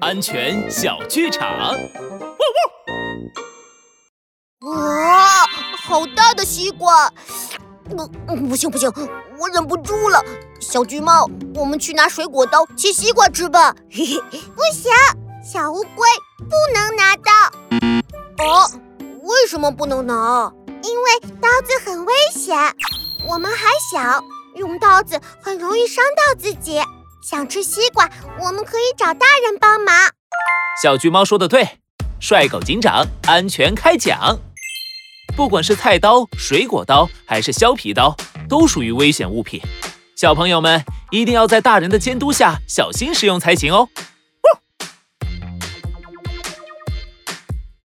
安全小剧场。哇，好大的西瓜！不，不行不行，我忍不住了。小橘猫，我们去拿水果刀切西瓜吃吧。不行，小乌龟不能拿刀。啊？为什么不能拿？因为刀子很危险，我们还小，用刀子很容易伤到自己。想吃西瓜，我们可以找大人帮忙。小橘猫说的对，帅狗警长安全开讲。不管是菜刀、水果刀还是削皮刀，都属于危险物品。小朋友们一定要在大人的监督下小心使用才行哦。